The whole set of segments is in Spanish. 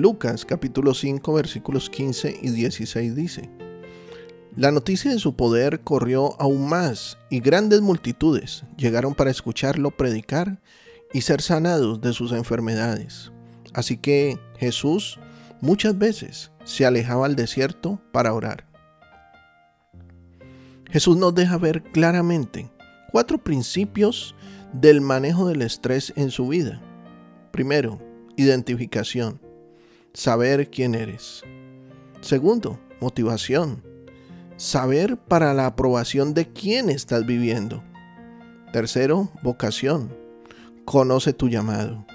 Lucas capítulo 5 versículos 15 y 16 dice, La noticia de su poder corrió aún más y grandes multitudes llegaron para escucharlo predicar y ser sanados de sus enfermedades. Así que Jesús muchas veces se alejaba al desierto para orar. Jesús nos deja ver claramente cuatro principios del manejo del estrés en su vida. Primero, identificación, saber quién eres. Segundo, motivación, saber para la aprobación de quién estás viviendo. Tercero, vocación, conoce tu llamado.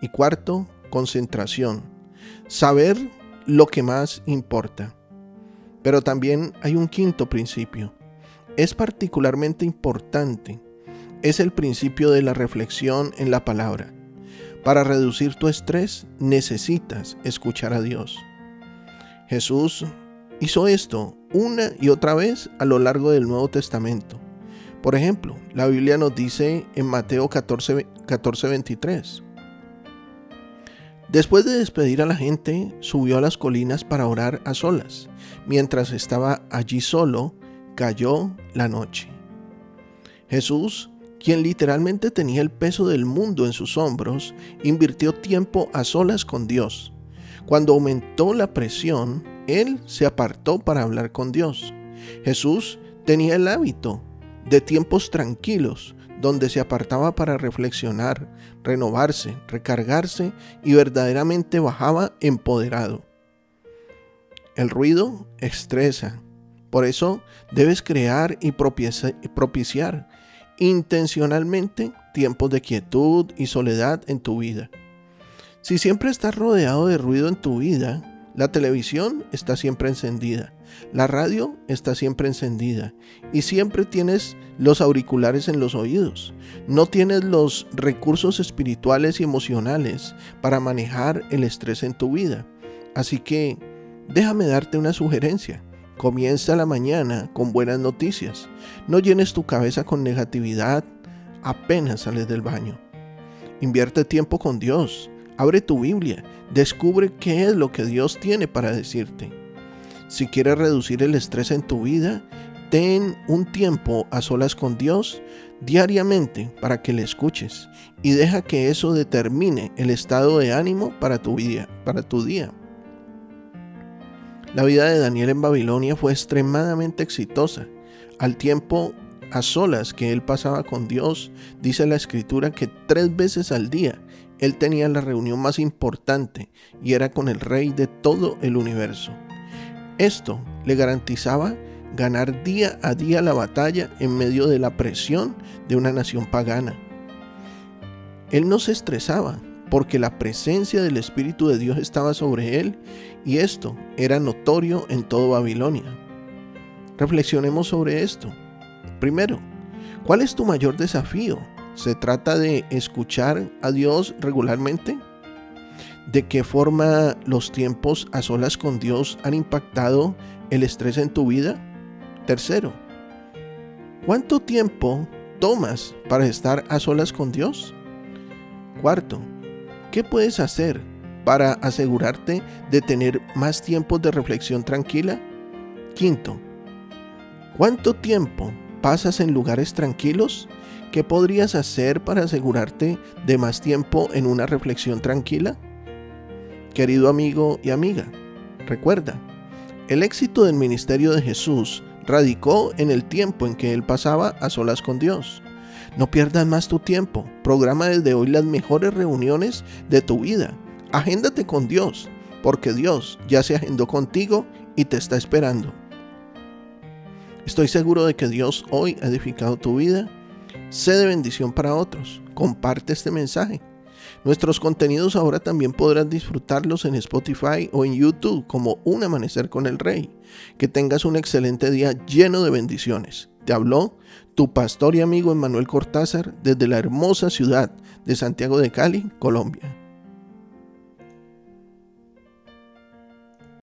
Y cuarto, concentración, saber lo que más importa. Pero también hay un quinto principio. Es particularmente importante es el principio de la reflexión en la palabra. Para reducir tu estrés necesitas escuchar a Dios. Jesús hizo esto una y otra vez a lo largo del Nuevo Testamento. Por ejemplo, la Biblia nos dice en Mateo 14, 14 23. Después de despedir a la gente, subió a las colinas para orar a solas. Mientras estaba allí solo, cayó la noche. Jesús quien literalmente tenía el peso del mundo en sus hombros, invirtió tiempo a solas con Dios. Cuando aumentó la presión, él se apartó para hablar con Dios. Jesús tenía el hábito de tiempos tranquilos, donde se apartaba para reflexionar, renovarse, recargarse y verdaderamente bajaba empoderado. El ruido estresa. Por eso debes crear y propiciar intencionalmente tiempos de quietud y soledad en tu vida. Si siempre estás rodeado de ruido en tu vida, la televisión está siempre encendida, la radio está siempre encendida y siempre tienes los auriculares en los oídos. No tienes los recursos espirituales y emocionales para manejar el estrés en tu vida. Así que déjame darte una sugerencia. Comienza la mañana con buenas noticias. No llenes tu cabeza con negatividad apenas sales del baño. Invierte tiempo con Dios. Abre tu Biblia. Descubre qué es lo que Dios tiene para decirte. Si quieres reducir el estrés en tu vida, ten un tiempo a solas con Dios diariamente para que le escuches y deja que eso determine el estado de ánimo para tu para tu día. La vida de Daniel en Babilonia fue extremadamente exitosa. Al tiempo a solas que él pasaba con Dios, dice la escritura que tres veces al día él tenía la reunión más importante y era con el rey de todo el universo. Esto le garantizaba ganar día a día la batalla en medio de la presión de una nación pagana. Él no se estresaba, porque la presencia del Espíritu de Dios estaba sobre él y esto era notorio en todo Babilonia. Reflexionemos sobre esto. Primero, ¿cuál es tu mayor desafío? ¿Se trata de escuchar a Dios regularmente? ¿De qué forma los tiempos a solas con Dios han impactado el estrés en tu vida? Tercero, ¿cuánto tiempo tomas para estar a solas con Dios? Cuarto, ¿Qué puedes hacer para asegurarte de tener más tiempos de reflexión tranquila? Quinto, ¿cuánto tiempo pasas en lugares tranquilos? ¿Qué podrías hacer para asegurarte de más tiempo en una reflexión tranquila? Querido amigo y amiga, recuerda, el éxito del ministerio de Jesús radicó en el tiempo en que él pasaba a solas con Dios. No pierdas más tu tiempo. Programa desde hoy las mejores reuniones de tu vida. Agéndate con Dios, porque Dios ya se agendó contigo y te está esperando. Estoy seguro de que Dios hoy ha edificado tu vida. Sé de bendición para otros. Comparte este mensaje. Nuestros contenidos ahora también podrás disfrutarlos en Spotify o en YouTube como Un Amanecer con el Rey. Que tengas un excelente día lleno de bendiciones. Te habló tu pastor y amigo Emmanuel Cortázar desde la hermosa ciudad de Santiago de Cali, Colombia.